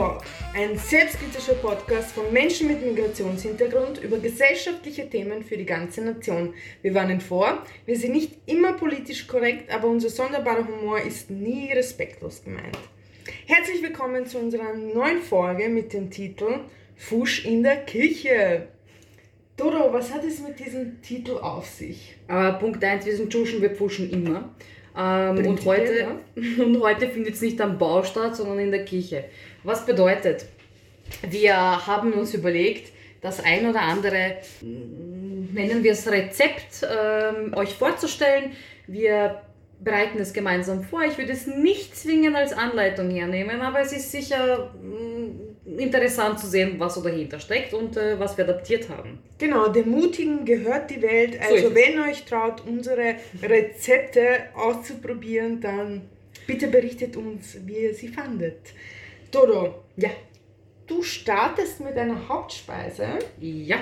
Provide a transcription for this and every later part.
Talk, ein selbstkritischer Podcast von Menschen mit Migrationshintergrund über gesellschaftliche Themen für die ganze Nation. Wir warnen vor, wir sind nicht immer politisch korrekt, aber unser sonderbarer Humor ist nie respektlos gemeint. Herzlich willkommen zu unserer neuen Folge mit dem Titel Fusch in der Kirche. Dodo, was hat es mit diesem Titel auf sich? Äh, Punkt 1, wir sind Tschuschen, wir pfuschen immer. Ähm, und, heute, ja. und heute findet es nicht am Bau statt, sondern in der Kirche. Was bedeutet? Wir haben uns überlegt, das ein oder andere, mm, nennen wir es Rezept, ähm, euch vorzustellen. Wir bereiten es gemeinsam vor. Ich würde es nicht zwingend als Anleitung hernehmen, aber es ist sicher mm, interessant zu sehen, was so dahinter steckt und äh, was wir adaptiert haben. Genau, dem Mutigen gehört die Welt. So Also es. wenn ihr euch traut, unsere Rezepte auszuprobieren, dann bitte berichtet uns, wie ihr sie fandet. Dodo, Ja. du startest mit einer Hauptspeise. Ja.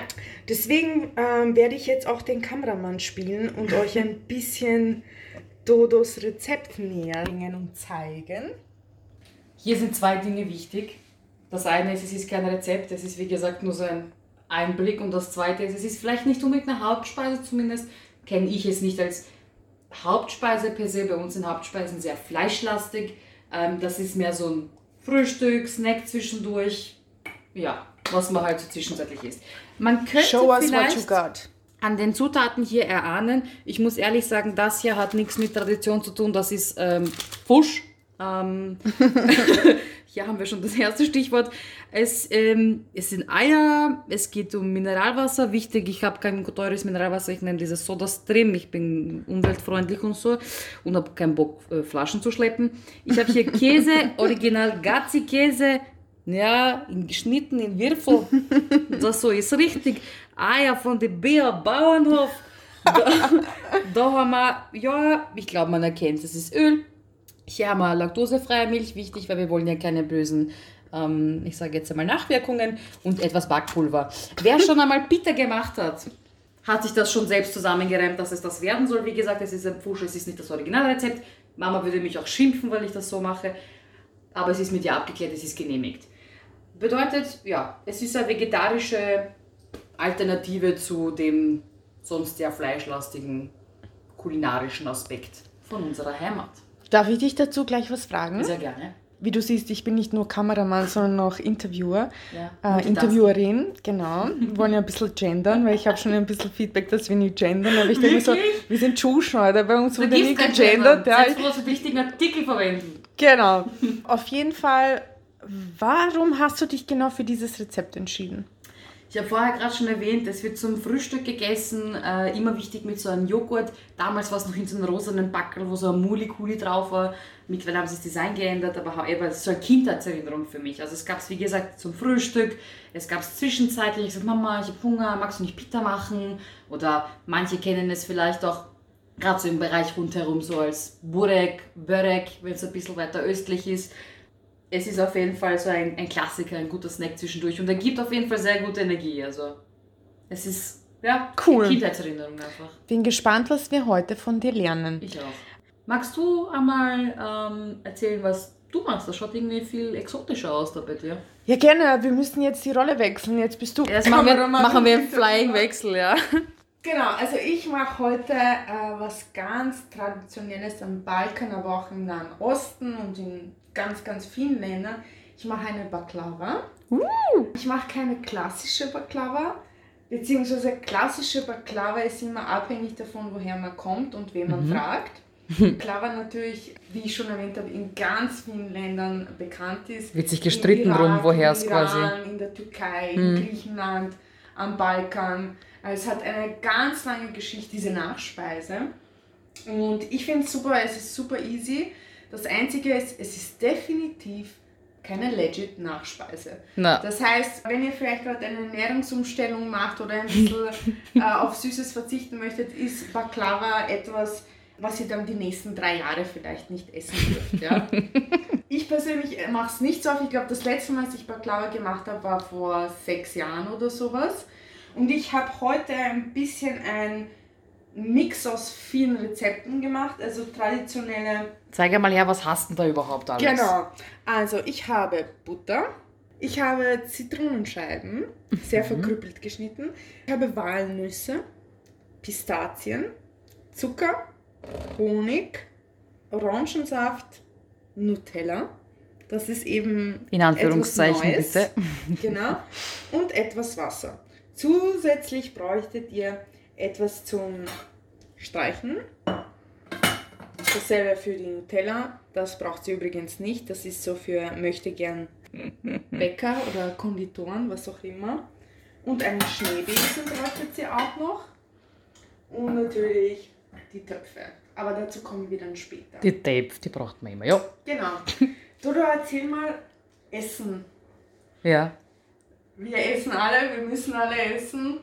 Deswegen ähm, werde ich jetzt auch den Kameramann spielen und euch ein bisschen Dodos Rezept näher bringen und zeigen. Hier sind zwei Dinge wichtig. Das eine ist, es ist kein Rezept, es ist wie gesagt nur so ein Einblick. Und das zweite ist, es ist vielleicht nicht unbedingt eine Hauptspeise, zumindest kenne ich es nicht als Hauptspeise per se. Bei uns sind Hauptspeisen sehr fleischlastig. Ähm, das ist mehr so ein Frühstück, Snack zwischendurch. Ja, was man halt so zwischenzeitlich isst. Man könnte vielleicht got. an den Zutaten hier erahnen. Ich muss ehrlich sagen, das hier hat nichts mit Tradition zu tun. Das ist ähm, Fusch. Ähm, hier haben wir schon das erste Stichwort. Es, ähm, es sind Eier, es geht um Mineralwasser. Wichtig, ich habe kein teures Mineralwasser, ich nenne dieses Soda Stream. Ich bin umweltfreundlich und so und habe keinen Bock, äh, Flaschen zu schleppen. Ich habe hier Käse, Original Gazzi-Käse. Ja, in geschnitten in Würfel. Das so ist richtig. Eier von dem Bär Bauernhof. Da, da haben wir, ja, ich glaube, man erkennt, es ist Öl. Hier haben wir laktosefreie Milch, wichtig, weil wir wollen ja keine bösen, ähm, ich sage jetzt einmal Nachwirkungen und etwas Backpulver. Wer schon einmal Pita gemacht hat, hat sich das schon selbst zusammengereimt, dass es das werden soll. Wie gesagt, es ist ein Pfusch, es ist nicht das Originalrezept. Mama würde mich auch schimpfen, weil ich das so mache. Aber es ist mit ihr abgeklärt, es ist genehmigt. Bedeutet, ja, es ist eine vegetarische Alternative zu dem sonst sehr fleischlastigen kulinarischen Aspekt von unserer Heimat. Darf ich dich dazu gleich was fragen? Sehr gerne. Wie du siehst, ich bin nicht nur Kameramann, sondern auch Interviewer. Ja, Äh. Interviewerin, genau. Wir wollen ja ein bisschen gendern, weil ich habe schon ein bisschen Feedback, dass wir nicht gendern. Aber ich denke mir so, wir sind Schuhschneider, bei uns Du wurde nie kein gegendert. Ja, Selbst bloß die richtigen Artikel verwenden. genau. Auf jeden Fall, warum hast du dich genau für dieses Rezept entschieden? Ich habe vorher gerade schon erwähnt, es wird zum Frühstück gegessen, äh, immer wichtig mit so einem Joghurt. Damals war es noch in so einem rosanen Backel, wo so ein Muli-Kuli drauf war. Mittlerweile haben sie das Design geändert, aber however, es ist so eine Kindheitserinnerung für mich. Also es gab es, wie gesagt, zum Frühstück, es gab es zwischenzeitlich. Ich sagte, Mama, ich habe Hunger, magst du nicht Pita machen? Oder manche kennen es vielleicht auch gerade so im Bereich rundherum so als Burek, Börek, wenn es ein bisschen weiter östlich ist. Es ist auf jeden Fall so ein, ein Klassiker, ein guter Snack zwischendurch und er gibt auf jeden Fall sehr gute Energie. Also es ist ja Cool. eine Kindheitserinnerung einfach. Bin gespannt, was wir heute von dir lernen. Ich auch. Magst du einmal ähm, erzählen, was du machst? Das schaut irgendwie viel exotischer aus da bei dir. Ja, gerne. Wir müssen jetzt die Rolle wechseln. Jetzt bist du Das machen wir, machen wir Interviewer. Flying-Wechsel, ja. Genau, also ich mache heute äh, was ganz Traditionelles am Balkan, aber auch im Nahen Osten und in ganz, ganz vielen Ländern. Ich mache eine Baklava. Ich mache keine klassische Baklava, beziehungsweise klassische Baklava ist immer abhängig davon, woher man kommt und wen man fragt. Baklava natürlich, wie ich schon erwähnt habe, in ganz vielen Ländern bekannt ist. Wird sich gestritten drum, woher es quasi- In der Türkei, in Griechenland, am Balkan. Also Es hat eine ganz lange Geschichte, diese Nachspeise. Und ich finde es super, es ist super easy. Das Einzige ist, es ist definitiv keine legit Nachspeise. Na. Das heißt, wenn ihr vielleicht gerade eine Ernährungsumstellung macht oder ein bisschen äh, auf Süßes verzichten möchtet, ist Baklava etwas, was ihr dann die nächsten drei Jahre vielleicht nicht essen dürft. Ja? Ich persönlich mache es nicht so oft. Ich glaube, das letzte Mal, als ich Baklava gemacht habe, war vor sechs Jahren oder sowas. Und ich habe heute ein bisschen ein Mix aus vielen Rezepten gemacht, also traditionelle. Zeig mal her, was hast du da überhaupt alles? Genau. Also ich habe Butter, ich habe Zitronenscheiben, sehr verkrüppelt geschnitten, ich habe Walnüsse, Pistazien, Zucker, Honig, Orangensaft, Nutella. Das ist eben In Anführungszeichen etwas Neues. bitte. Genau. Und etwas Wasser. Zusätzlich bräuchtet ihr etwas zum Streichen. Dasselbe für die Nutella. Das braucht ihr übrigens nicht. Das ist so für möchte gern Bäcker oder Konditoren, was auch immer. Und einen Schneebesen bräuchtet ihr auch noch. Und natürlich die Töpfe. Aber dazu kommen wir dann später. Die Tape, die braucht man immer, ja. Genau. Dodo, erzähl mal Essen. Ja. Wir essen alle, wir müssen alle essen.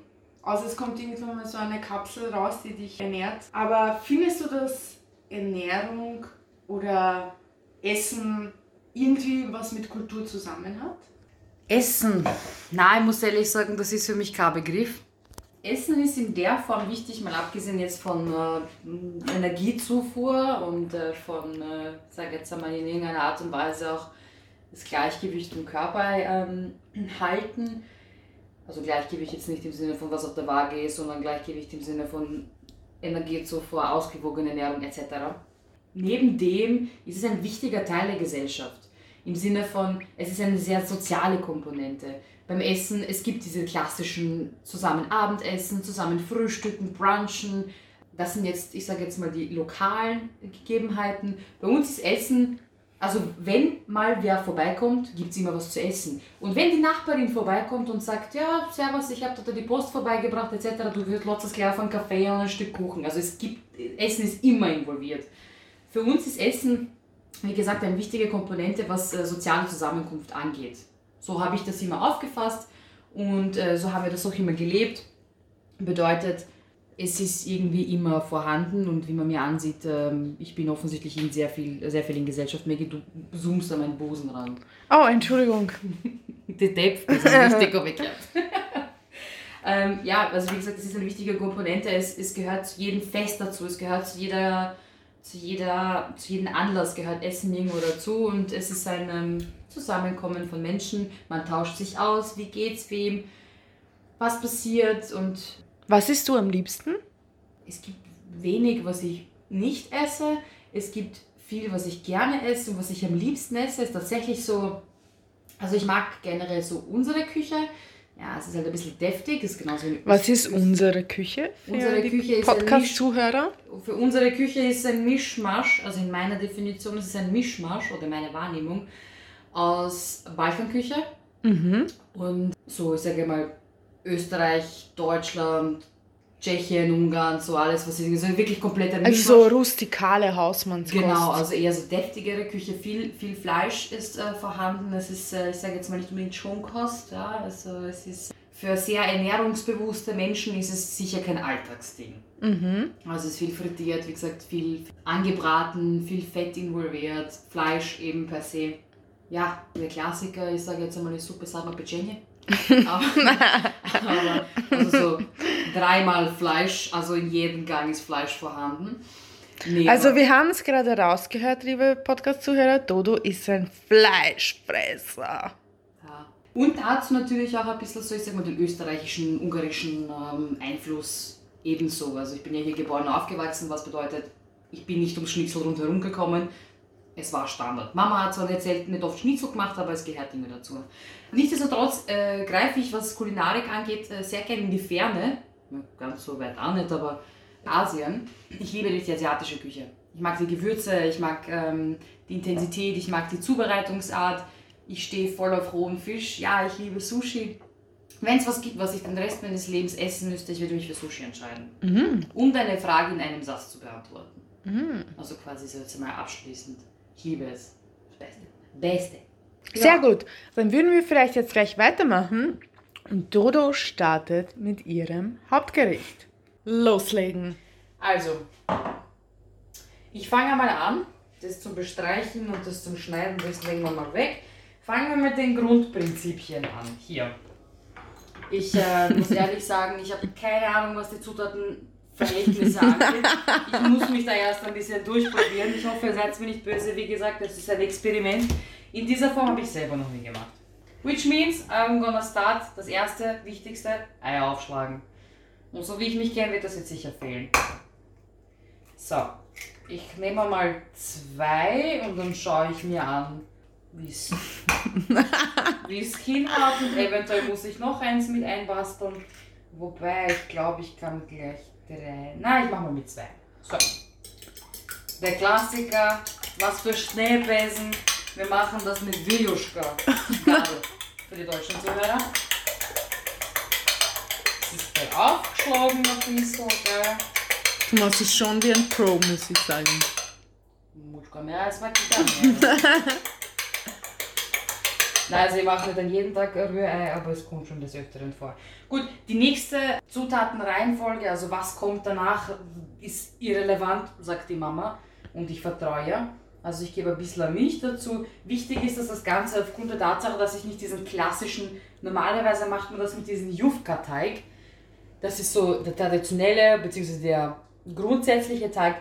Außer es kommt irgendwann mal so eine Kapsel raus, die dich ernährt. Aber findest du, dass Ernährung oder Essen irgendwie was mit Kultur zusammen hat? Essen. Nein, ich muss ehrlich sagen, das ist für mich kein Begriff. Essen ist in der Form wichtig, mal abgesehen jetzt von äh, Energiezufuhr und äh, von, äh, sage jetzt einmal in irgendeiner Art und Weise auch das Gleichgewicht im Körper ähm, halten. Also Gleichgewicht jetzt nicht im Sinne von was auf der Waage ist, sondern Gleichgewicht im Sinne von Energiezufuhr, ausgewogene Ernährung etc. Neben dem ist es ein wichtiger Teil der Gesellschaft. Im Sinne von, es ist eine sehr soziale Komponente. Beim Essen, es gibt diese klassischen zusammen Abendessen, zusammen Frühstücken, Brunchen. Das sind jetzt, ich sage jetzt mal, die lokalen Gegebenheiten. Bei uns ist Essen, also wenn mal wer vorbeikommt, gibt es immer was zu essen. Und wenn die Nachbarin vorbeikommt und sagt, ja, servus, ich habe da die Post vorbeigebracht etc., du wirst lotzes gleich auf Kaffee und ein Stück Kuchen. Also es gibt, Essen ist immer involviert. Für uns ist Essen, wie gesagt, eine wichtige Komponente, was äh, soziale Zusammenkunft angeht. So habe ich das immer aufgefasst und äh, so haben wir das auch immer gelebt. Bedeutet, es ist irgendwie immer vorhanden und wie man mir ansieht, ähm, ich bin offensichtlich in sehr viel, sehr viel in Gesellschaft. Maggie, du zoomst an meinen Busen ran. Oh, Entschuldigung. Die Tape, das ist richtig umgekehrt. ähm, ja, also wie gesagt, das ist eine wichtige Komponente. Es, es gehört zu jedem Fest dazu, es gehört zu jeder, zu jeder, zu jedem Anlass gehört Essen irgendwo dazu und es ist ein ähm, Zusammenkommen von Menschen. Man tauscht sich aus, wie geht's wem, was passiert und Was isst du am liebsten? es gibt wenig, was ich nicht esse. Es gibt viel, was ich gerne esse und was ich am liebsten esse. Ist tatsächlich so, also ich mag generell so unsere Küche. Ja, es ist halt ein bisschen deftig. Ist genauso wie Was ist unsere Küche? Für Unsere die Küche ist ein Podcast-Zuhörer. Für unsere Küche ist ein Mischmasch, also in meiner Definition ist es ein Mischmasch oder meine Wahrnehmung aus Balkanküche Mhm. und so, ich sage mal, Österreich, Deutschland, Tschechien, Ungarn, so alles, was ich, also wirklich komplett ein Also Mischmasch. so rustikale Hausmannskost. Genau, also eher so deftigere Küche, viel, viel Fleisch ist äh, vorhanden. Es ist, äh, ich sage jetzt mal nicht unbedingt Schonkost, ja, also es ist für sehr ernährungsbewusste Menschen ist es sicher kein Alltagsding. Mhm. Also es ist viel frittiert, wie gesagt, viel angebraten, viel Fett involviert, Fleisch eben per se. Ja, der Klassiker, ich sage jetzt einmal die Suppe Sama Pecenie. Aber, aber also so dreimal Fleisch, also in jedem Gang ist Fleisch vorhanden. Nee, Also wir haben es gerade rausgehört, liebe Podcast-Zuhörer. Dodo ist ein Fleischfresser. Ja. Und dazu natürlich auch ein bisschen so, ich sag mal, den österreichischen, ungarischen ähm, Einfluss ebenso. Also ich bin ja hier geboren und aufgewachsen, was bedeutet, ich bin nicht ums Schnitzel rundherum gekommen. Es war Standard. Mama hat zwar erzählt, nicht oft Schnitzel gemacht, aber es gehört immer dazu. Nichtsdestotrotz äh, greife ich, was Kulinarik angeht, äh, sehr gerne in die Ferne. Ja, ganz so weit auch nicht, aber Asien. Ich liebe die asiatische Küche. Ich mag die Gewürze, ich mag ähm, die Intensität, ich mag die Zubereitungsart. Ich stehe voll auf rohen Fisch. Ja, ich liebe Sushi. Wenn es was gibt, was ich den Rest meines Lebens essen müsste, ich würde mich für Sushi entscheiden. Um deine Frage in einem Satz zu beantworten. Also quasi so jetzt mal abschließend. Ich liebe es. Beste. Beste. Sehr gut. Dann würden wir vielleicht jetzt gleich weitermachen. Und Dodo startet mit ihrem Hauptgericht. Loslegen. Also, ich fange mal an. Das zum Bestreichen und das zum Schneiden, das legen wir mal weg. Fangen wir mit den Grundprinzipien an. Hier. Ich äh, muss ehrlich sagen, ich habe keine Ahnung, was die Zutaten Verhältnisse angeht. Ich muss mich da erst ein bisschen durchprobieren. Ich hoffe, ihr seid mir nicht böse. Wie gesagt, das ist ein Experiment. In dieser Form habe ich selber noch nie gemacht. Which means I'm gonna start. Das erste, wichtigste, Eier aufschlagen. Und so wie ich mich kenne, wird das jetzt sicher fehlen. So, ich nehme mal zwei und dann schaue ich mir an, wie es hinhaut. Und eventuell muss ich noch eins mit einbasteln. Wobei, ich glaube, ich kann gleich drei. Nein, ich mache mal mit zwei. So. Der Klassiker, was für Schneebesen. Wir machen das mit Viljuschka. für die deutschen Zuhörer. Das ist gleich aufgeschlagen noch nicht so, gell? Thomas ist schon wie ein Pro, muss ich sagen. Muschka mehr als gegangen. Nein, also ich mache an jeden Tag Rührei, aber es kommt schon des Öfteren vor. Gut, die nächste Zutatenreihenfolge, also was kommt danach, ist irrelevant, sagt die Mama. Und ich vertraue ihr. Also ich gebe ein bisschen Milch dazu. Wichtig ist, dass das Ganze aufgrund der Tatsache, dass ich nicht diesen klassischen, normalerweise macht man das mit diesem Jufka-Teig. Das ist so der traditionelle, beziehungsweise der grundsätzliche Teig.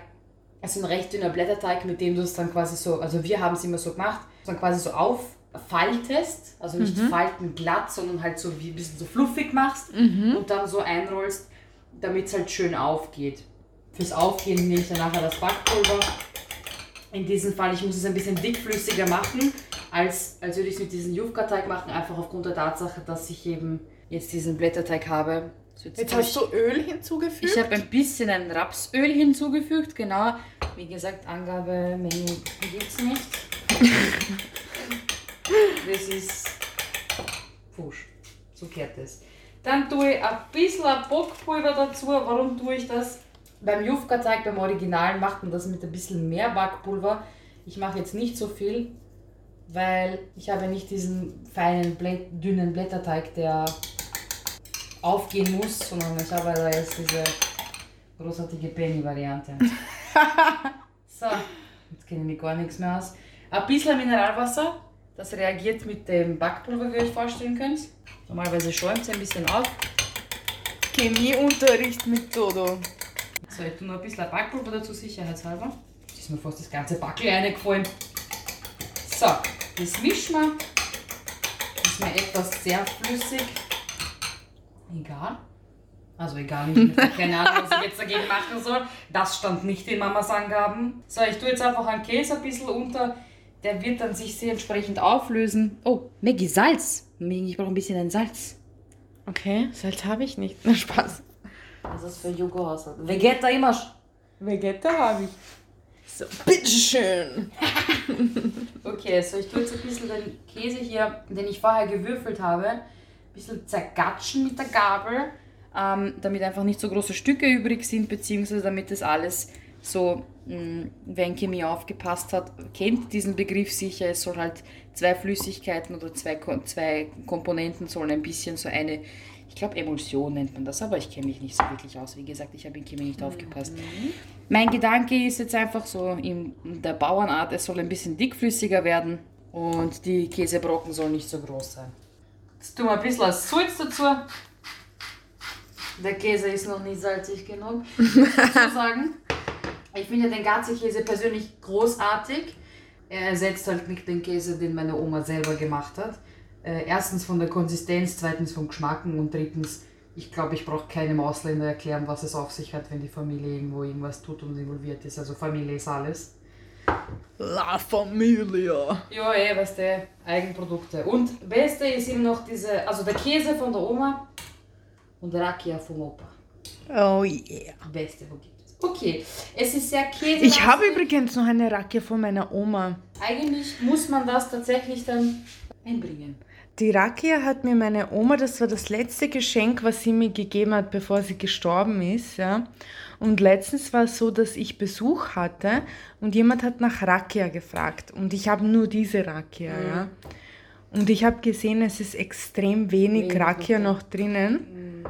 Also ein recht dünner Blätterteig, mit dem du es dann quasi so, also wir haben es immer so gemacht, dann quasi so auffaltest, also nicht mhm. falten glatt, sondern halt so wie ein bisschen so fluffig machst mhm. und dann so einrollst, damit es halt schön aufgeht. Fürs Aufgehen nehme ich dann nachher das Backpulver in diesem Fall, ich muss es ein bisschen dickflüssiger machen, als, als würde ich es mit diesem Jufka-Teig machen, einfach aufgrund der Tatsache, dass ich eben jetzt diesen Blätterteig habe. So jetzt, jetzt hast du Öl hinzugefügt? Ich habe ein bisschen ein Rapsöl hinzugefügt, genau. Wie gesagt, Angabe, Menge gibt es nicht. das ist Fusch. So kehrt es. Dann tue ich ein bisschen Bockpulver dazu. Warum tue ich das? Beim Jufka-Teig, beim Original, macht man das mit ein bisschen mehr Backpulver. Ich mache jetzt nicht so viel, weil ich habe nicht diesen feinen, dünnen Blätterteig, der aufgehen muss, sondern ich habe da jetzt diese großartige Penny-Variante. so, jetzt kenne ich mich gar nichts mehr aus. Ein bisschen Mineralwasser, das reagiert mit dem Backpulver, wie ihr euch vorstellen könnt. Normalerweise schäumt es ein bisschen auf. Chemieunterricht mit Todo. So, ich tue noch ein bisschen Backpulver dazu, sicherheitshalber. Das ist mir fast das ganze Backel reingefallen. So, das mischen wir. Das ist mir etwas sehr flüssig. Egal. Also egal, ich habe keine Ahnung, was ich jetzt dagegen machen soll. Das stand nicht in Mamas Angaben. So, ich tue jetzt einfach einen Käse ein bisschen unter. Der wird dann sich sehr entsprechend auflösen. Oh, Maggie, Salz. Ich brauche ein bisschen ein Salz. Okay, Salz habe ich nicht. Na, Spaß. Das ist für Jugo Haushalt. Vegeta immer. Vegeta habe ich. So, bitteschön. okay, so ich tue jetzt ein bisschen den Käse hier, den ich vorher gewürfelt habe, ein bisschen zergatschen mit der Gabel, ähm, damit einfach nicht so große Stücke übrig sind, beziehungsweise damit das alles so, wenn Chemie aufgepasst hat, kennt diesen Begriff sicher. Es soll halt zwei Flüssigkeiten oder zwei, zwei Komponenten sollen ein bisschen so eine ich glaube, Emulsion nennt man das, aber ich kenne mich nicht so wirklich aus. Wie gesagt, ich habe in Chemie nicht mhm. aufgepasst. Mein Gedanke ist jetzt einfach so in der Bauernart, es soll ein bisschen dickflüssiger werden und die Käsebrocken sollen nicht so groß sein. Jetzt tun wir ein bisschen Salz dazu. Der Käse ist noch nicht salzig genug, muss ich sagen. Ich finde den Garze-Käse persönlich großartig. Er ersetzt halt nicht den Käse, den meine Oma selber gemacht hat äh, erstens von der Konsistenz, zweitens vom Geschmack und drittens, ich glaube, ich brauche keinem Ausländer erklären, was es auf sich hat, wenn die Familie irgendwo irgendwas tut und involviert ist. Also Familie ist alles. La Familia. Ja, eh, weißt du, Eigenprodukte. Und Beste ist immer noch diese, also der Käse von der Oma und der Rakia vom Opa. Oh yeah. Beste, wo es. Okay, es ist sehr Käse. Ich habe übrigens noch eine Rakia von meiner Oma. Eigentlich muss man das tatsächlich dann einbringen. Die Rakia hat mir meine Oma, das war das letzte Geschenk, was sie mir gegeben hat, bevor sie gestorben ist. Ja. Und letztens war es so, dass ich Besuch hatte und jemand hat nach Rakia gefragt. Und ich habe nur diese Rakia. Mhm. Ja. Und ich habe gesehen, es ist extrem wenig, wenig Rakia noch drinnen.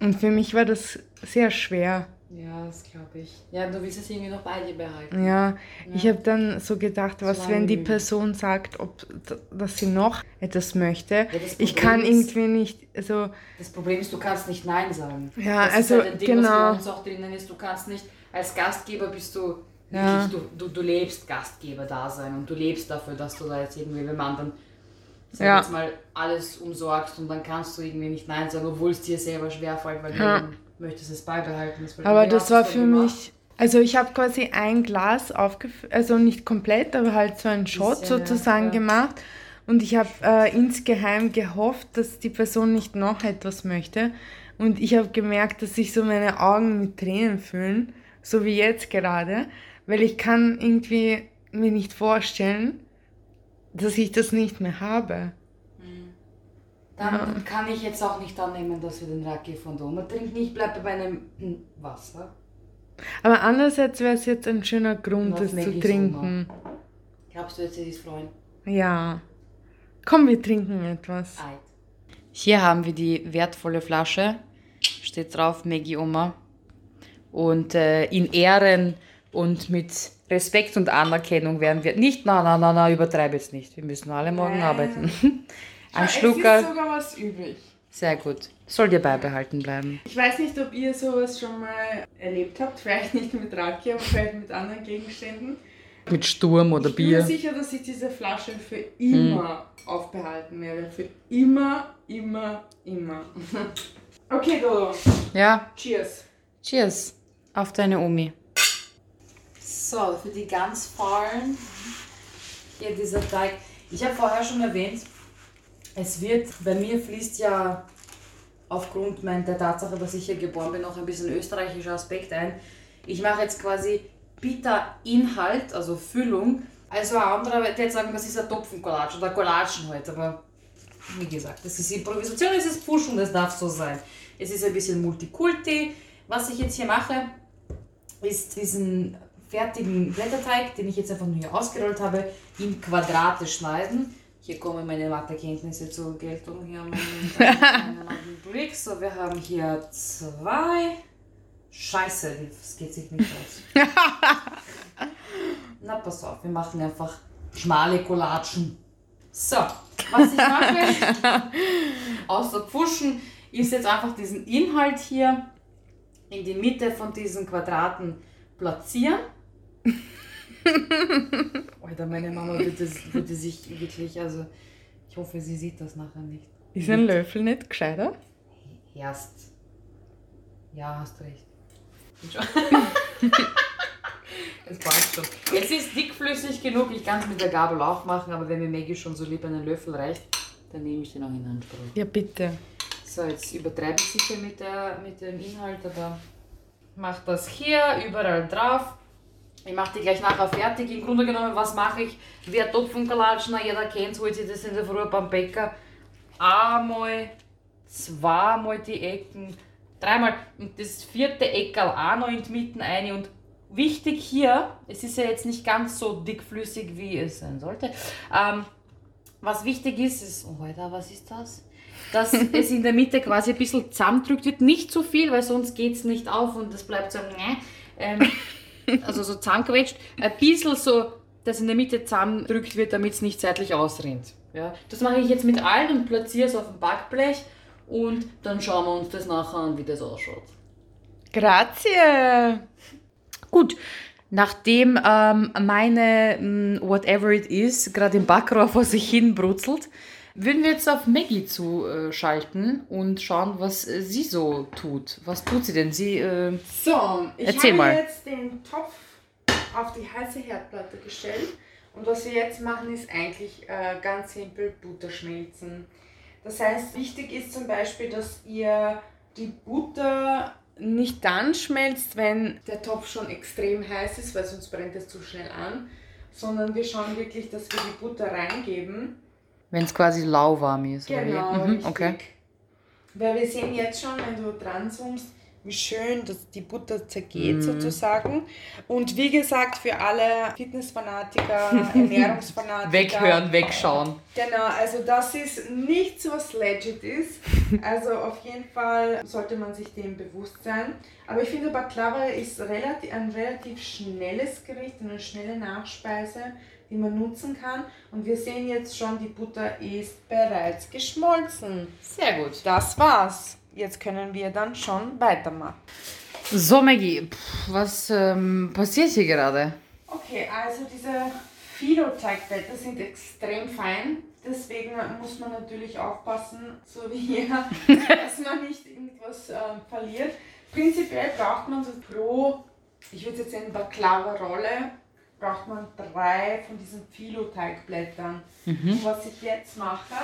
Mhm. Und für mich war das sehr schwer. Ja, das glaube ich. Ja, du willst es irgendwie noch bei dir behalten. Ja, ich habe dann so gedacht, was lange wenn die. Person sagt, ob dass sie noch etwas möchte. das ich kann ist- irgendwie nicht, also Das Problem ist, du kannst nicht Nein sagen. Ja, das also, ist halt ein Ding, was genau. bei uns auch drinnen ist. Du kannst nicht, als Gastgeber bist du Ja. du, du, du lebst Gastgeber da sein und du lebst dafür, dass du da jetzt irgendwie beim anderen sag Ja. jetzt mal alles umsorgst und dann kannst du irgendwie nicht Nein sagen, obwohl es dir selber schwerfällt, weil Ja. du möchtest es beibehalten. Das Aber das war für gemacht? mich, also ich habe quasi ein Glas aufgefüllt, also nicht komplett, aber halt so einen Shot Bisschen, sozusagen ja. gemacht. Und ich habe äh, insgeheim gehofft, dass die Person nicht noch etwas möchte. Und ich habe gemerkt, dass sich so meine Augen mit Tränen füllen, so wie jetzt gerade, weil ich kann irgendwie mir nicht vorstellen, dass ich das nicht mehr habe. Dann kann ich jetzt auch nicht annehmen, dass wir den Raki von der Oma trinken. Ich bleibe bei meinem Wasser. Aber andererseits wäre es jetzt ein schöner Grund, das zu trinken. Glaubst du jetzt, sie ist freuen? Ja. Komm, wir trinken etwas. Eid. Hier haben wir die wertvolle Flasche. Steht drauf Maggie Oma. Und äh, in Ehren und mit Respekt und Anerkennung werden wir nicht, na, na, na, na, übertreibe jetzt nicht. Wir müssen alle morgen Nein. arbeiten. Ein Es ist Schlucker, sogar was übrig. sehr gut. Soll dir beibehalten bleiben. Ich weiß nicht, ob ihr sowas schon mal erlebt habt. Vielleicht nicht mit Raki, aber vielleicht mit anderen Gegenständen. Mit Sturm oder ich bin mir Bier. sicher, dass ich diese Flasche für immer aufbehalten werde. Für immer, immer, immer. okay, Dodo. Ja, Cheers. Cheers auf deine Omi. So, für die ganz faulen, hier dieser Teig. Ich habe vorher schon erwähnt, es wird, bei mir fließt ja aufgrund der Tatsache, dass ich hier geboren bin, noch ein bisschen österreichischer Aspekt ein. Ich mache jetzt quasi Pita-Inhalt, also Füllung. Also ein anderer wird jetzt sagen, das ist ein Topfenkollatsch oder Kollatschen halt, aber wie gesagt, das ist Improvisation, es ist Pfusch und es darf so sein. Es ist ein bisschen Multikulti. Was ich jetzt hier mache, ist diesen fertigen Blätterteig, den ich jetzt einfach nur hier ausgerollt habe, in Quadrate schneiden. Hier kommen meine Mathekenntnisse zur Geltung. Hier haben wir einen Augenblick. So, wir haben hier zwei. Scheiße, das geht sich nicht aus. Na, pass auf, wir machen einfach schmale Kollatschen. So, was ich mache, außer Pfuschen, ist jetzt einfach diesen Inhalt hier in die Mitte von diesen Quadraten platzieren. Alter, meine Mama würde, würde sich wirklich, also ich hoffe, sie sieht das nachher nicht. Ist ein Löffel nicht gescheiter? Erst. Ja, hast recht. Es passt schon. Es ist dickflüssig genug, ich kann es mit der Gabel auch machen, aber wenn mir Maggie schon so lieb einen Löffel reicht, dann nehme ich den auch in Anspruch. Ja, bitte. So, jetzt übertreibe ich sicher mit, der, mit dem Inhalt, aber mach das hier überall drauf. Ich mache die gleich nachher fertig. Im Grunde genommen, was mache ich? Wer Topfenkalatschen, jeder kennt holt sich das in der Früh beim Bäcker. Einmal, zweimal die Ecken, dreimal und das vierte Eckerl auch noch in die Mitten ein. Und wichtig hier, es ist ja jetzt nicht ganz so dickflüssig, wie es sein sollte. Ähm, was wichtig ist, ist, oh Alter, was ist das? Dass es in der Mitte quasi ein bisschen zusammendrückt wird. Nicht zu viel, weil sonst geht es nicht auf und das bleibt so, ne? ähm, also so zusammengequetscht. Ein bisschen so, dass in der Mitte zusammendrückt wird, damit es nicht seitlich ausrennt. Ja? Das mache ich jetzt mit allen und platziere es auf dem Backblech und dann schauen wir uns das nachher an, wie das ausschaut. Grazie. Gut, nachdem ähm, meine mm, whatever it is gerade im Backrohr vor sich hin brutzelt, würden wir jetzt auf Maggie zuschalten und schauen, was äh, sie so tut. Was tut sie denn? Sie, äh, So, ich Erzähl habe mal. jetzt den Topf auf die heiße Herdplatte gestellt. Und was wir jetzt machen, ist eigentlich äh, ganz simpel Butter schmelzen. Das heißt, wichtig ist zum Beispiel, dass ihr die Butter nicht dann schmelzt, wenn der Topf schon extrem heiß ist, weil sonst brennt es zu schnell an, sondern wir schauen wirklich, dass wir die Butter reingeben. Wenn es quasi lauwarm ist. oder? Genau, Mhm, richtig. okay. Weil wir sehen jetzt schon, wenn du dran zoomst, wie schön das, die Butter zergeht sozusagen. Und wie gesagt, für alle Fitnessfanatiker, Ernährungsfanatiker. Weghören, wegschauen. Genau, also das ist nichts, was legit ist. Also auf jeden Fall sollte man sich dem bewusst sein. Aber ich finde, Baklava ist relativ, ein relativ schnelles Gericht, eine schnelle Nachspeise, die man nutzen kann. Und wir sehen jetzt schon, die Butter ist bereits geschmolzen. Sehr gut. Das war's. Jetzt können wir dann schon weitermachen. So, Maggie, pff, was ähm, passiert hier gerade? Okay, also diese Filo-Teigblätter sind extrem fein. Deswegen muss man natürlich aufpassen, so wie hier, dass man nicht irgendwas äh, verliert. Prinzipiell braucht man so pro, ich würde jetzt sagen Baklava-Rolle, braucht man drei von diesen Filo-Teigblättern. Und was ich jetzt mache,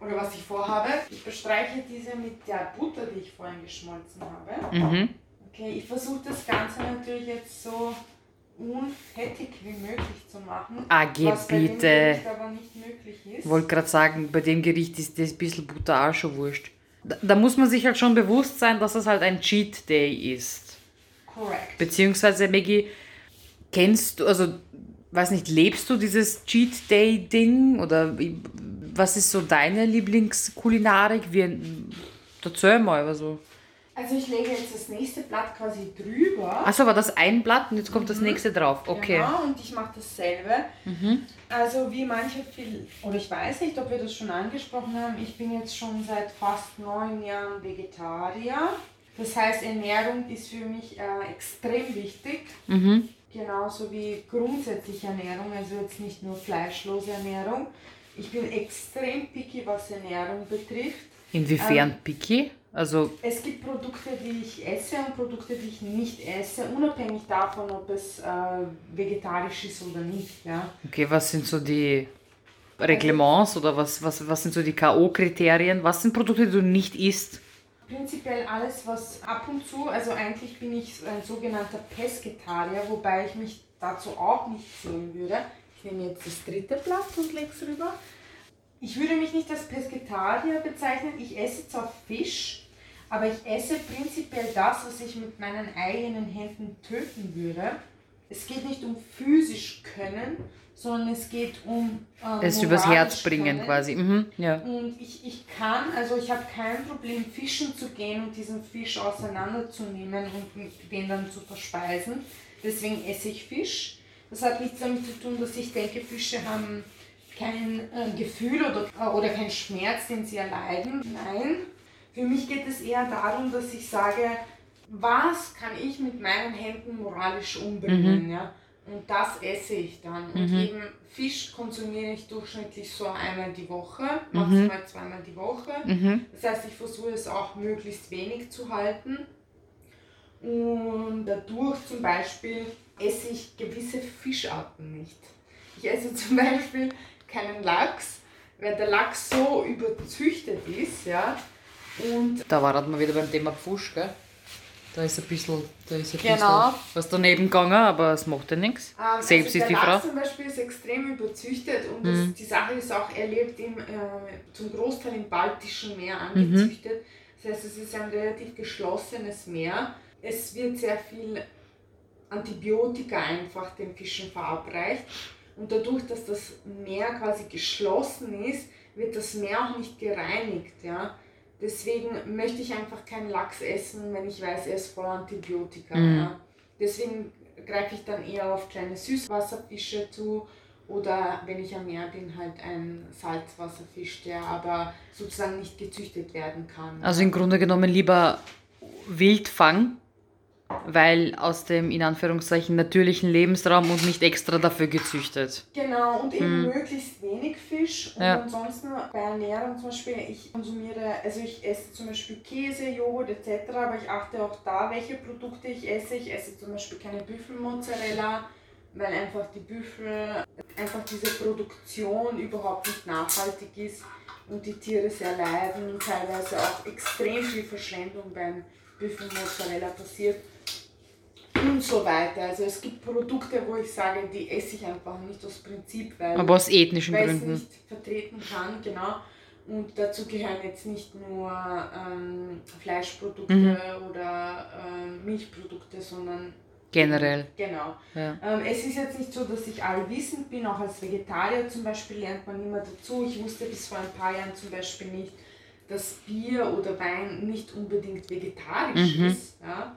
oder was ich vorhabe, ich bestreiche diese mit der Butter, die ich vorhin geschmolzen habe. Mhm. Okay, ich versuche das Ganze natürlich jetzt so unfettig wie möglich zu machen. Ah, geh was bei dem bitte. Gericht aber nicht möglich ist. Ich wollte gerade sagen, bei dem Gericht ist das bisschen Butter auch schon wurscht. Da, da muss man sich halt schon bewusst sein, dass es halt ein Cheat Day ist. Correct. Beziehungsweise, Maggie, kennst du, also, weiß nicht, lebst du dieses Cheat Day Ding? Oder was ist so deine Lieblingskulinarik? Wie, erzähl mal, also. Also ich lege jetzt das nächste Blatt quasi drüber. Achso, war das ein Blatt und jetzt kommt das nächste drauf. Okay. Genau, und ich mache dasselbe. Also wie manche viel, oder ich weiß nicht, ob wir das schon angesprochen haben, ich bin jetzt schon seit fast neun Jahren Vegetarier. Das heißt, Ernährung ist für mich äh, extrem wichtig. Mhm. Genauso wie grundsätzliche Ernährung, also jetzt nicht nur fleischlose Ernährung. Ich bin extrem picky, was Ernährung betrifft. Inwiefern picky? Also, Es gibt Produkte, die ich esse und Produkte, die ich nicht esse, unabhängig davon, ob es äh, vegetarisch ist oder nicht. Ja. okay, was sind so die Reglements oder was, was, was sind so die K.O.-Kriterien? Was sind Produkte, die du nicht isst? Prinzipiell alles, was ab und zu, also eigentlich bin ich ein sogenannter Pesketarier, wobei ich mich dazu auch nicht zählen würde. Ich nehme jetzt das dritte Blatt und lege es rüber. Ich würde mich nicht als Pesketarier bezeichnen. Ich esse zwar Fisch, aber ich esse prinzipiell das, was ich mit meinen eigenen Händen töten würde. Es geht nicht um physisch Können, sondern es geht um ähm, Es übers Herz bringen Können. quasi. Mhm, ja. Und ich, ich kann, also ich habe kein Problem, fischen zu gehen und diesen Fisch auseinanderzunehmen und den dann zu verspeisen. Deswegen esse ich Fisch. Das hat nichts damit zu tun, dass ich denke, Fische haben kein äh, Gefühl oder, äh, oder keinen Schmerz, den sie erleiden. Nein, für mich geht es eher darum, dass ich sage, was kann ich mit meinen Händen moralisch umbringen, ja? Und das esse ich dann. Und eben Fisch konsumiere ich durchschnittlich so einmal die Woche, maximal zweimal die Woche. Mhm. Das heißt, ich versuche es auch möglichst wenig zu halten. Und dadurch zum Beispiel esse ich gewisse Fischarten nicht. Ich esse zum Beispiel keinen Lachs, weil der Lachs so überzüchtet ist, ja. Und Da war man wieder beim Thema Pfusch, gell? Da ist ein bisschen, da ist ein Genau. bisschen was daneben gegangen, aber es macht ja nichts. Ähm, Selbst also ist die Frau. Mhm. Zum Beispiel ist extrem überzüchtet und das, die Sache ist auch, er lebt im, äh, zum Großteil im Baltischen Meer Mhm. angezüchtet. Das heißt, es ist ein relativ geschlossenes Meer. Es wird sehr viel Antibiotika einfach den Fischen verabreicht. Und dadurch, dass das Meer quasi geschlossen ist, wird das Meer auch nicht gereinigt. Ja? Deswegen möchte ich einfach keinen Lachs essen, wenn ich weiß, er ist voll Antibiotika. Mhm. Ja? Deswegen greife ich dann eher auf kleine Süßwasserfische zu oder wenn ich am Meer bin, halt ein Salzwasserfisch, der aber sozusagen nicht gezüchtet werden kann. Also im Grunde genommen lieber Wildfang, weil aus dem in Anführungszeichen natürlichen Lebensraum und nicht extra dafür gezüchtet. Genau, und eben möglichst wenig Fisch. Und Ja. ansonsten bei Ernährung zum Beispiel, ich konsumiere, also ich esse zum Beispiel Käse, Joghurt etc., aber ich achte auch da, welche Produkte ich esse. Ich esse zum Beispiel keine Büffelmozzarella, weil einfach die Büffel, einfach diese Produktion überhaupt nicht nachhaltig ist und die Tiere sehr leiden, teilweise auch extrem viel Verschwendung beim Büffelmozzarella passiert und so weiter. Also es gibt Produkte, wo ich sage, die esse ich einfach nicht aus Prinzip, weil, Aber aus ethnischen weil ich es Gründen. nicht vertreten kann, genau. Und dazu gehören jetzt nicht nur ähm, Fleischprodukte Mhm. oder ähm, Milchprodukte, sondern Generell. Genau. Ja. Ähm, es ist jetzt nicht so, dass ich allwissend bin, auch als Vegetarier zum Beispiel lernt man immer dazu. Ich wusste bis vor ein paar Jahren zum Beispiel nicht, dass Bier oder Wein nicht unbedingt vegetarisch Mhm. ist, ja?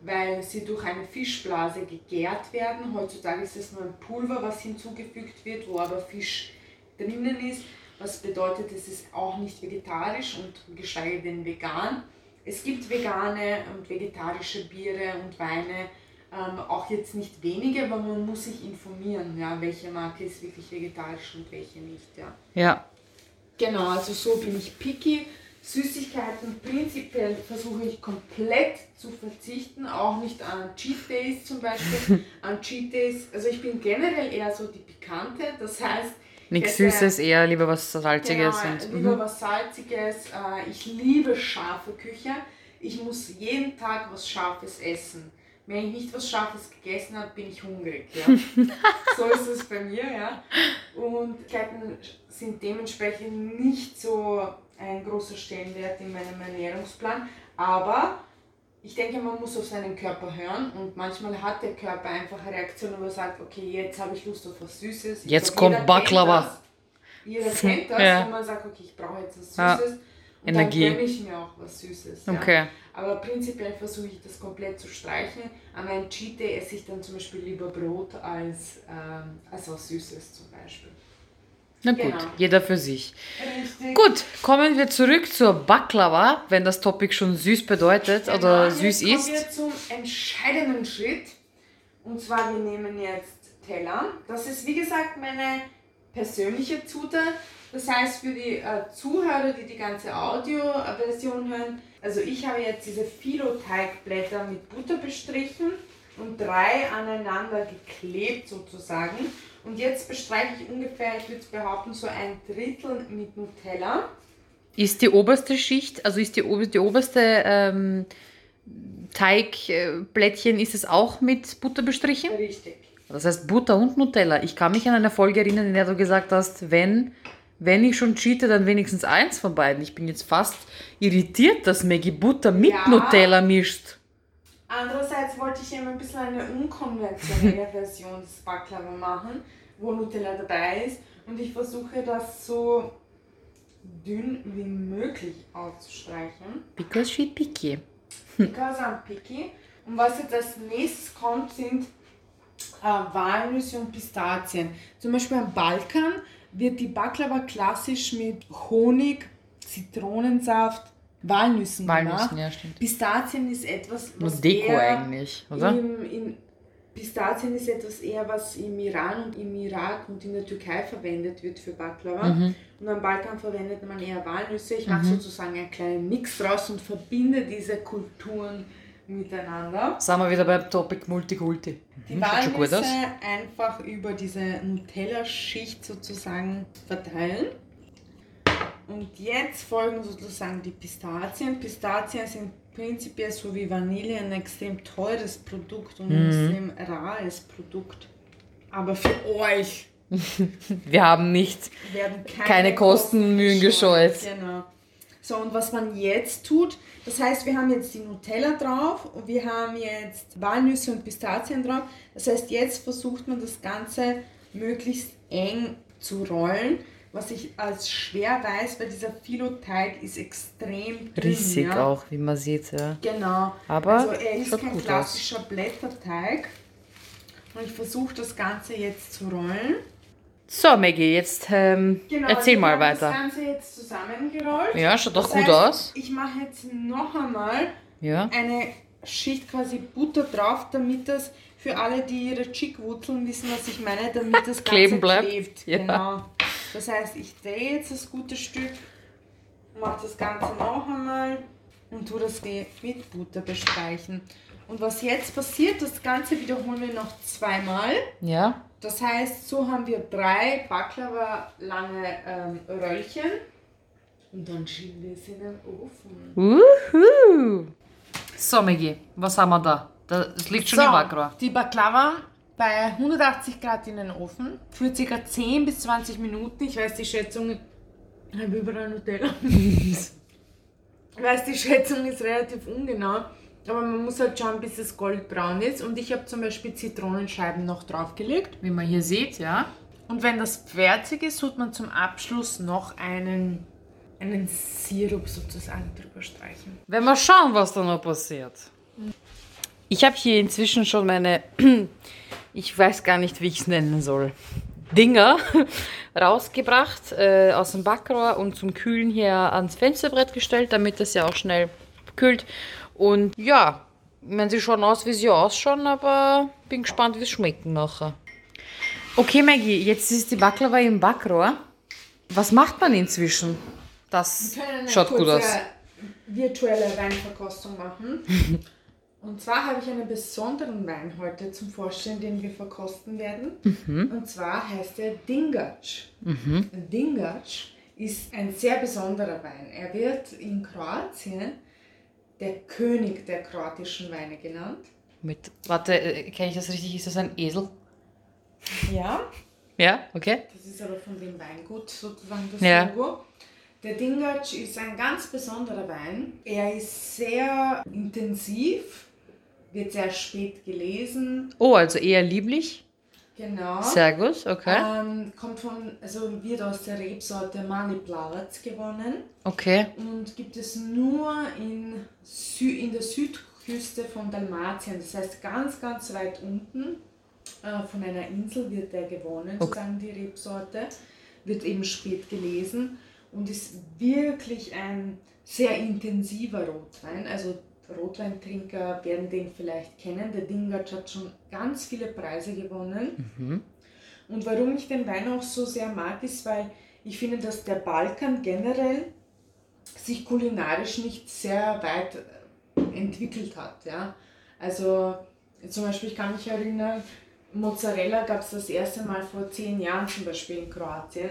Weil sie durch eine Fischblase gegärt werden. Heutzutage ist es nur ein Pulver, was hinzugefügt wird, wo aber Fisch drinnen ist, was bedeutet, es ist auch nicht vegetarisch und geschweige denn vegan. Es gibt vegane und vegetarische Biere und Weine, ähm, auch jetzt nicht wenige, aber man muss sich informieren, ja, welche Marke ist wirklich vegetarisch und welche nicht. Ja. Ja. Genau, also so bin ich picky. Süßigkeiten prinzipiell versuche ich komplett zu verzichten, auch nicht an Cheat Days zum Beispiel. an Cheat Days, also ich bin generell eher so die Pikante, das heißt, Nichts Süßes, eher lieber was Salziges. Genau, und, lieber mhm. was Salziges. Äh, Ich liebe scharfe Küche. Ich muss jeden Tag was Scharfes essen. Wenn ich nicht was Scharfes gegessen habe, bin ich hungrig. Ja? so ist es bei mir. Ja? Und Ketten sind dementsprechend nicht so ein großer Stellenwert in meinem Ernährungsplan. Aber ich denke, man muss auf seinen Körper hören und manchmal hat der Körper einfach eine Reaktion, wo er sagt, okay, jetzt habe ich Lust auf was Süßes. Ich Jetzt kommt Baklava. Jeder kennt das, Ja. wo man sagt, okay, ich brauche jetzt was Ja. Süßes. Und Energie. dann gönne ich mir auch was Süßes. Ja. Okay. Aber prinzipiell versuche ich das komplett zu streichen. An meinem Cheat Day esse ich dann zum Beispiel lieber Brot als, ähm, als was Süßes zum Beispiel. Na gut, Genau. jeder für sich. Richtig. Gut, kommen wir zurück zur Baklava, wenn das Topic schon süß bedeutet Genau, oder jetzt süß kommen ist. wir zum entscheidenden Schritt. Und zwar, wir nehmen jetzt Teller. Das ist, wie gesagt, meine persönliche Zutat. Das heißt, für die äh, Zuhörer, die die ganze Audioversion hören, also ich habe jetzt diese Philo-Teigblätter mit Butter bestrichen und drei aneinander geklebt sozusagen. Und jetzt bestreiche ich ungefähr, ich würde behaupten, so ein Drittel mit Nutella. Ist die oberste Schicht, also ist die, die oberste ähm, Teigblättchen, ist es auch mit Butter bestrichen? Richtig. Das heißt Butter und Nutella. Ich kann mich an eine Folge erinnern, in der du gesagt hast, wenn, wenn ich schon cheate, dann wenigstens eins von beiden. Ich bin jetzt fast irritiert, dass Maggie Butter mit Ja. Nutella mischt. Andererseits wollte ich eben ein bisschen eine unkonventionelle Version des Baklava machen, wo Nutella dabei ist. Und ich versuche das so dünn wie möglich auszustreichen. Because she picky. Because I'm picky. Und was jetzt als nächstes kommt, sind äh, Walnüsse und Pistazien. Zum Beispiel am Balkan wird die Baklava klassisch mit Honig, Zitronensaft, Walnüssen, Walnüssen, gemacht. ja, stimmt. Pistazien ist etwas, Nur was Deko eher eigentlich, oder? Im, in Pistazien ist etwas eher, was im Iran und im Irak und in der Türkei verwendet wird für Baklava. Mhm. Und am Balkan verwendet man eher Walnüsse. Ich mache sozusagen einen kleinen Mix draus und verbinde diese Kulturen miteinander. Sind wir wieder beim Topic Multikulti. Die Mhm, Walnüsse einfach über diese Nutella-Schicht sozusagen verteilen. Und jetzt folgen sozusagen die Pistazien. Pistazien sind prinzipiell so wie Vanille ein extrem teures Produkt und Mhm. ein extrem rares Produkt. Aber für euch Wir haben nicht. werden keine, Keine Kosten und Mühen gescheut. Genau. So, und was man jetzt tut, das heißt, wir haben jetzt die Nutella drauf und wir haben jetzt Walnüsse und Pistazien drauf. Das heißt, jetzt versucht man das Ganze möglichst eng zu rollen, was ich als schwer weiß, weil dieser Philo-Teig ist extrem dünn. Rissig ja. auch, wie man sieht. Ja. Genau. Aber also er ist kein gut aus. klassischer Blätterteig. Und ich versuche das Ganze jetzt zu rollen. So, Maggie, jetzt ähm, Genau, erzähl ich mal habe Das weiter. Ganze jetzt zusammengerollt. Ja, schaut doch Das gut heißt, aus. Ich mache jetzt noch einmal Ja. eine Schicht quasi Butter drauf, damit das für alle, die ihre Chickwurzeln wissen, was ich meine, damit das Ganze Kleben bleibt. klebt. Ja. Genau. Das heißt, ich drehe jetzt das gute Stück, mache das Ganze noch einmal und tue das mit Butter bestreichen. Und was jetzt passiert, das Ganze wiederholen wir noch zweimal. Ja. Das heißt, so haben wir drei Baklava lange ähm, Röllchen und dann schieben wir es in den Ofen. Uhu. So, Maggie, was haben wir da? Das liegt schon im Backrohr. die Baklava bei 180 Grad in den Ofen für ca. 10 bis 20 Minuten. Ich weiß die Schätzung Ich habe überall Nutella. Weißt die Schätzung ist relativ ungenau, aber man muss halt schauen, bis es goldbraun ist. Und ich habe zum Beispiel Zitronenscheiben noch draufgelegt. Wie man hier sieht, ja. Und wenn das fertig ist, tut man zum Abschluss noch einen, einen Sirup sozusagen drüber streichen. Wenn wir schauen, was da noch passiert. Ich habe hier inzwischen schon meine, ich weiß gar nicht, wie ich es nennen soll, Dinger rausgebracht äh, aus dem Backrohr und zum Kühlen hier ans Fensterbrett gestellt, damit das ja auch schnell kühlt. Und ja, wenn sie schauen aus, wie sie ausschauen, aber bin gespannt, wie es schmecken nachher. Okay, Maggie, jetzt ist die Baklava im Backrohr. Was macht man inzwischen? Das Wir können eine schaut gut kurze aus. virtuelle Weinverkostung machen. Und zwar habe ich einen besonderen Wein heute zum Vorstellen, den wir verkosten werden. Mhm. Und zwar heißt er Dingac. Dingac ist ein sehr besonderer Wein. Er wird in Kroatien der König der kroatischen Weine genannt. Mit, warte, äh, kenne ich das richtig? Ist das ein Esel? Ja, Ja, okay. Das ist aber von dem Weingut sozusagen das Ja. Logo. Der Dingac ist ein ganz besonderer Wein. Er ist sehr intensiv, wird sehr spät gelesen. Oh, also eher lieblich. Genau. Sehr gut, okay. Ähm, kommt von, also wird aus der Rebsorte Mali Plavac gewonnen Okay. und gibt es nur in, Sü in der Südküste von Dalmatien. Das heißt ganz, ganz weit unten äh, von einer Insel wird der gewonnen, sozusagen die Rebsorte. Wird eben spät gelesen und ist wirklich ein sehr intensiver Rotwein. Also Rotweintrinker werden den vielleicht kennen. Der Dingac hat schon ganz viele Preise gewonnen. Und warum ich den Wein auch so sehr mag, ist, weil ich finde, dass der Balkan generell sich kulinarisch nicht sehr weit äh, entwickelt hat. Ja? Also zum Beispiel, ich kann mich erinnern, Mozzarella gab es das erste Mal vor zehn Jahren zum Beispiel in Kroatien.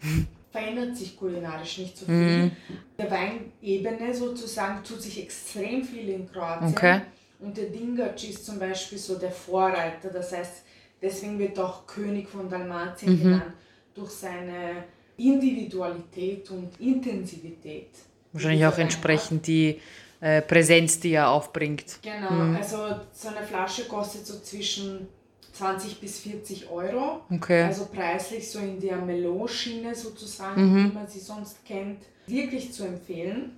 Verändert sich kulinarisch nicht so viel. Der Weinebene sozusagen tut sich extrem viel in Kroatien. Okay. Und der Dingac ist zum Beispiel so der Vorreiter. Das heißt, deswegen wird auch König von Dalmatien genannt, durch seine Individualität und Intensivität. Wahrscheinlich auch entsprechend die äh, Präsenz, die er aufbringt. hat. Genau, also so eine Flasche kostet so zwischen 20 bis 40 Euro. Okay. Also preislich so in der Melon-Schiene sozusagen, wie man sie sonst kennt, wirklich zu empfehlen.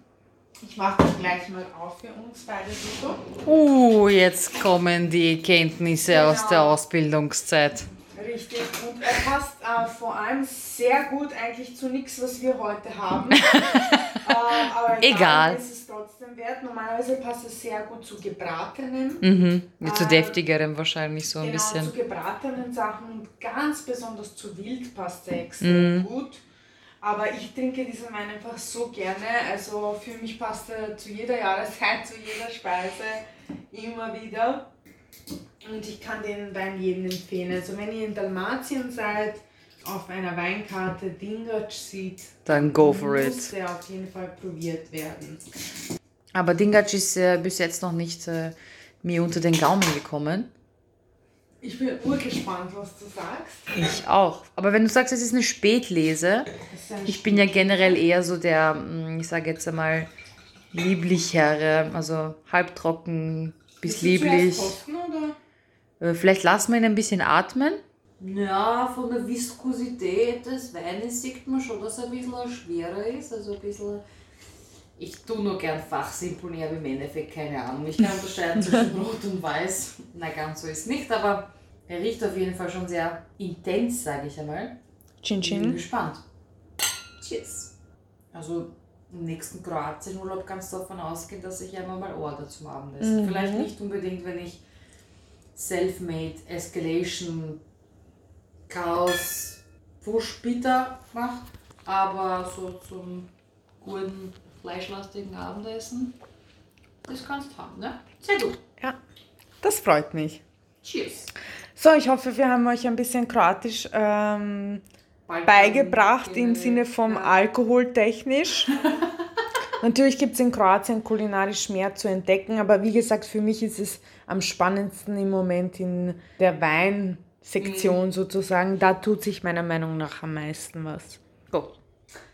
Ich mache das gleich mal auf für uns beide so. Uh, jetzt kommen die Kenntnisse aus Genau. der Ausbildungszeit. Richtig. Und er passt äh, vor allem sehr gut eigentlich zu nichts, was wir heute haben. äh, aber Egal. ist es trotzdem wert. Normalerweise passt es sehr gut zu gebratenem. Mhm. Mit zu Ähm, deftigerem wahrscheinlich so ein genau, bisschen. zu gebratenen Sachen und ganz besonders zu Wild passt er extrem Mhm. gut. Aber ich trinke diesen Wein einfach so gerne. Also für mich passt er zu jeder Jahreszeit, zu jeder Speise immer wieder. Und ich kann den Wein jedem empfehlen. Also wenn ihr in Dalmatien seid, auf einer Weinkarte Dingac sieht, Dann go for muss it. der auf jeden Fall probiert werden. Aber Dingac ist äh, bis jetzt noch nicht äh, mir unter den Gaumen gekommen. Ich bin urgespannt, was du sagst. Ich auch. Aber wenn du sagst, es ist eine Spätlese, ist ein ich bin ja generell eher so der, mm, ich sage jetzt einmal, lieblichere, also halbtrocken bis Willst lieblich. kosten, oder? Äh, Vielleicht lassen wir ihn ein bisschen atmen. Ja, von der Viskosität des Weines sieht man schon, dass er ein bisschen schwerer ist. Also ein bisschen. Ich tue nur gern fachsimpeln, ich habe im Endeffekt keine Ahnung. Ich kann unterscheiden zwischen Rot und Weiß. Na, ganz so ist nicht, aber er riecht auf jeden Fall schon sehr intens, sage ich einmal. Chin Ich bin gespannt. Cheers. Also im nächsten Kroatien-Urlaub kannst du davon ausgehen, dass ich einmal mal order zum Abendessen. Vielleicht nicht unbedingt, wenn ich Self-Made Escalation Chaos Push Bitter mache, aber so zum guten fleischlastigen Abendessen, das kannst du haben, ne? Sehr gut. Ja, das freut mich. Cheers. So, ich hoffe, wir haben euch ein bisschen Kroatisch ähm, beigebracht im Sinne vom alkoholtechnisch. Natürlich gibt es in Kroatien kulinarisch mehr zu entdecken, aber wie gesagt, für mich ist es am spannendsten im Moment in der Weinsektion sozusagen. Da tut sich meiner Meinung nach am meisten was. Go.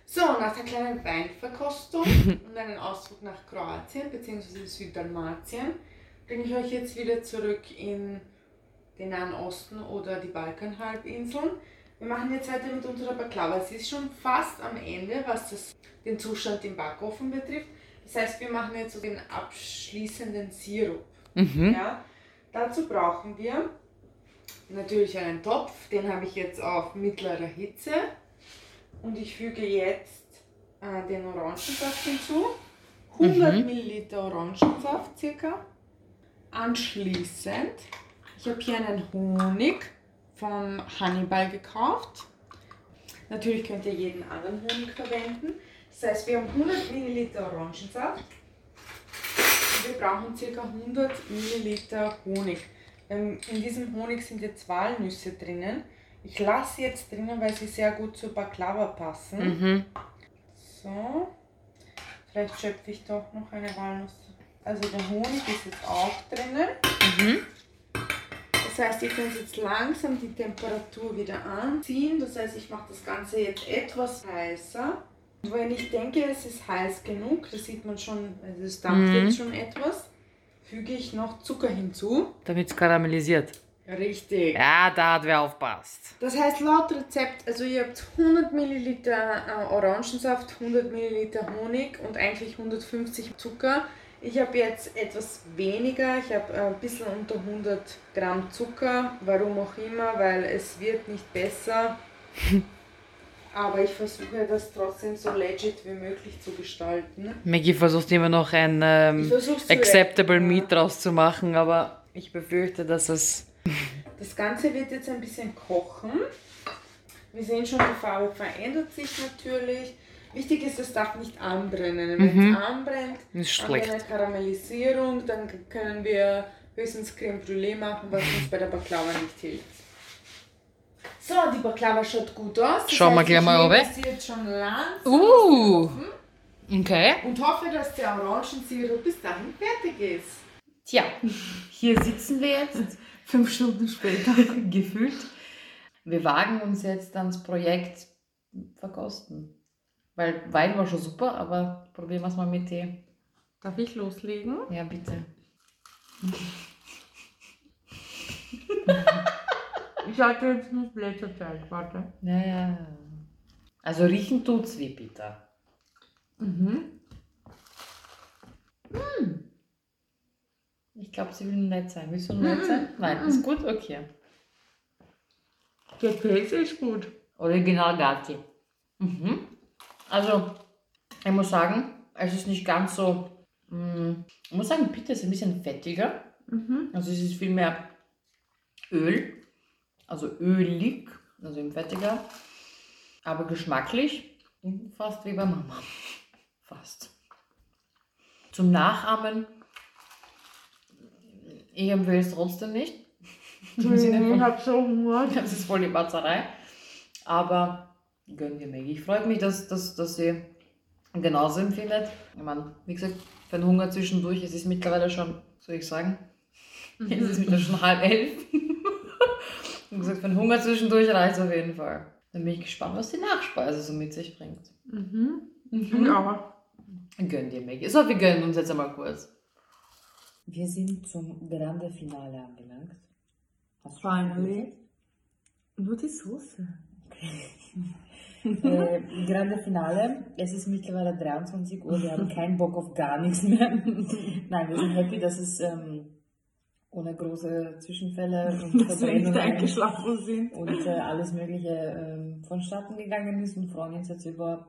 So, nach der kleinen Weinverkostung und einem Ausflug nach Kroatien bzw. Süddalmatien bringe ich euch jetzt wieder zurück in den Nahen Osten oder die Balkanhalbinseln. Wir machen jetzt heute mit unserer Baklava. Es ist schon fast am Ende, was das, den Zustand im Backofen betrifft. Das heißt, wir machen jetzt so den abschließenden Sirup. Mhm. Ja? Dazu brauchen wir natürlich einen Topf, den habe ich jetzt auf mittlerer Hitze. Und ich füge jetzt äh, den Orangensaft hinzu. 100 Mhm. Milliliter Orangensaft circa. Anschließend, ich habe hier einen Honig von Hannibal gekauft. Natürlich könnt ihr jeden anderen Honig verwenden. Das heißt, wir haben 100 Milliliter Orangensaft. Und wir brauchen ca. 100 Milliliter Honig. Ähm, In diesem Honig sind jetzt Walnüsse drinnen. Ich lasse sie jetzt drinnen, weil sie sehr gut zur Baklava passen. Mhm. So. Vielleicht schöpfe ich doch noch eine Walnuss. Also der Honig ist jetzt auch drinnen. Mhm. Das heißt, ihr könnt jetzt langsam die Temperatur wieder anziehen. Das heißt, ich mache das Ganze jetzt etwas heißer. Und wenn ich denke, es ist heiß genug, das sieht man schon, also es dampft Mhm. jetzt schon etwas, füge ich noch Zucker hinzu. Damit es karamellisiert. Richtig. Ja, da hat wer aufpasst. Das heißt, laut Rezept, also ihr habt 100 Milliliter äh, Orangensaft, 100 Milliliter Honig und eigentlich 150 Zucker. Ich habe jetzt etwas weniger, ich habe äh, ein bisschen unter 100 Gramm Zucker, warum auch immer, weil es wird nicht besser. Aber ich versuche das trotzdem so legit wie möglich zu gestalten. Maggie versucht immer noch ein ähm, Acceptable Meat draus zu machen, aber ich befürchte, dass es. Das Ganze wird jetzt ein bisschen kochen. Wir sehen schon, die Farbe verändert sich natürlich. Wichtig ist, es darf nicht anbrennen. Wenn Mhm. es anbrennt, Ist haben wir eine Karamellisierung, dann können wir höchstens Creme Brûlée machen, was uns bei der Baklava nicht hilft. So, die Baklava schaut gut aus. Das Schauen wir gleich ich mal runter. sie jetzt schon langsam Uh. Okay. Und hoffe, dass der Orangensirup bis dahin fertig ist. Tja, hier sitzen wir jetzt, fünf Stunden später gefühlt. Wir wagen uns jetzt ans Projekt verkosten. Weil Wein war schon super, aber probieren wir es mal mit Tee. Darf ich loslegen? Ja, bitte. Ich hatte jetzt nur Blätterzeit, warte. Ja, ja. Also riechen tut's wie bitter. Mhm. Ich glaube, sie will nett sein. Willst du nett sein? Nein, ist gut? Okay. Der Käse ist gut. Original Gatti. Mhm. Also, ich muss sagen, es ist nicht ganz so. mm, Ich muss sagen, Pita ist ein bisschen fettiger. Mhm. Also, es ist viel mehr Öl. Also ölig, also eben fettiger. Aber geschmacklich fast wie bei Mama. Fast. Zum Nachahmen. Ich empfehle es trotzdem nicht. Im Ich hab so Hunger. das ist voll die Batzerei. Aber gönnen wir Maggie. Ich freue mich, dass, dass, dass sie genauso empfindet. Ich meine, wie gesagt, für den Hunger zwischendurch, es ist mittlerweile schon, soll ich sagen, es ist mittlerweile schon halb elf. Wie gesagt, den Hunger zwischendurch reicht auf jeden Fall. Dann bin ich gespannt, was die Nachspeise so mit sich bringt. Mhm. Mhm. Ja. Gönn dir, Maggie. So, wir gönnen uns jetzt einmal kurz. Wir sind zum Grande Finale angelangt. Hast Finally. Nur die Soße. Äh, Grande Finale. Es ist mittlerweile 23 Uhr. Wir haben keinen Bock auf gar nichts mehr. Nein, wir sind happy, dass es ähm, ohne große Zwischenfälle und Dass wir nicht Verbrennungen eingeschlafen sind. und äh, alles Mögliche ähm, vonstatten gegangen ist und freuen uns jetzt über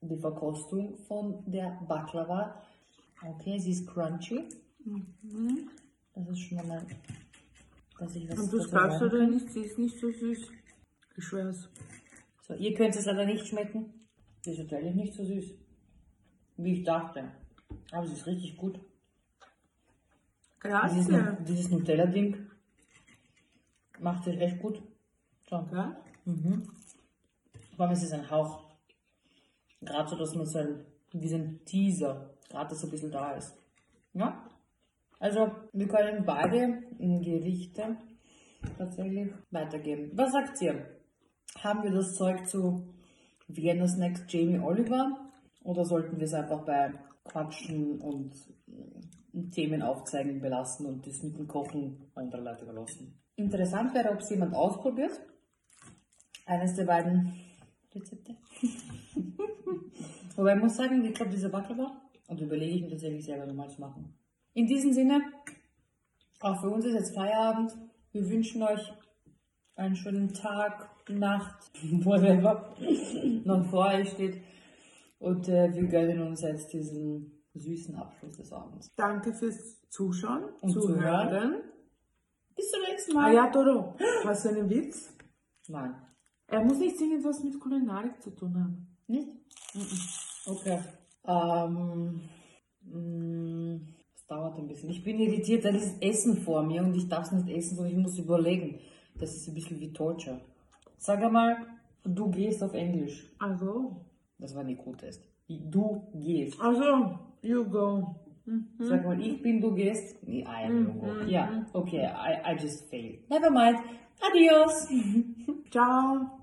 die Verkostung von der Baklava. Okay, sie ist crunchy. Das ist schon mal, dass ich was Und das drin kann. ist, sie ist nicht so süß. Ich schwör's. So, ihr könnt es leider nicht schmecken. Sie ist natürlich nicht so süß, wie ich dachte. Aber sie ist richtig gut. Dieses, Grazie. dieses Nutella-Ding macht sich echt gut. So. Ja? Mhm. Vor allem ist es ein Hauch. Gerade so, dass man so ein, wie ein Teaser, gerade so ein bisschen da ist. Ja? Also, wir können beide Gerichte tatsächlich weitergeben. Was sagt ihr? Haben wir das Zeug zu Vienna's Next Jamie Oliver? Oder sollten wir es einfach bei Quatschen und Themen aufzeigen belassen und das mit dem Kochen andere Leute überlassen? Interessant wäre, ob es jemand ausprobiert. Eines der beiden Rezepte. Wobei ich muss sagen, ich glaube, dieser Baklava, und überlege ich mir tatsächlich selber nochmal zu machen. In diesem Sinne, auch für uns ist jetzt Feierabend. Wir wünschen euch einen schönen Tag, Nacht, whatever noch vor euch steht. Und äh, wir gönnen uns jetzt diesen süßen Abschluss des Abends. Danke fürs Zuschauen Und Zuhören. Zuhören. Bis zum nächsten Ah Mal. ja, Doro, hast du einen Witz? Nein. Er muss nicht singen, was mit Kulinarik zu tun haben. Nicht? Okay. Ähm, mh, es dauert ein bisschen. Ich bin irritiert, da ist Essen vor mir und ich darf es nicht essen, sondern ich muss überlegen. Das ist ein bisschen wie Torture. Sag einmal, du gehst auf Englisch. Also, Das war nicht gut ist. Du gehst. also, you go. Sag mal, mm-hmm. ich bin, du gehst. I am you go. Ja, okay, I, I just failed. Never mind. Adios. Ciao.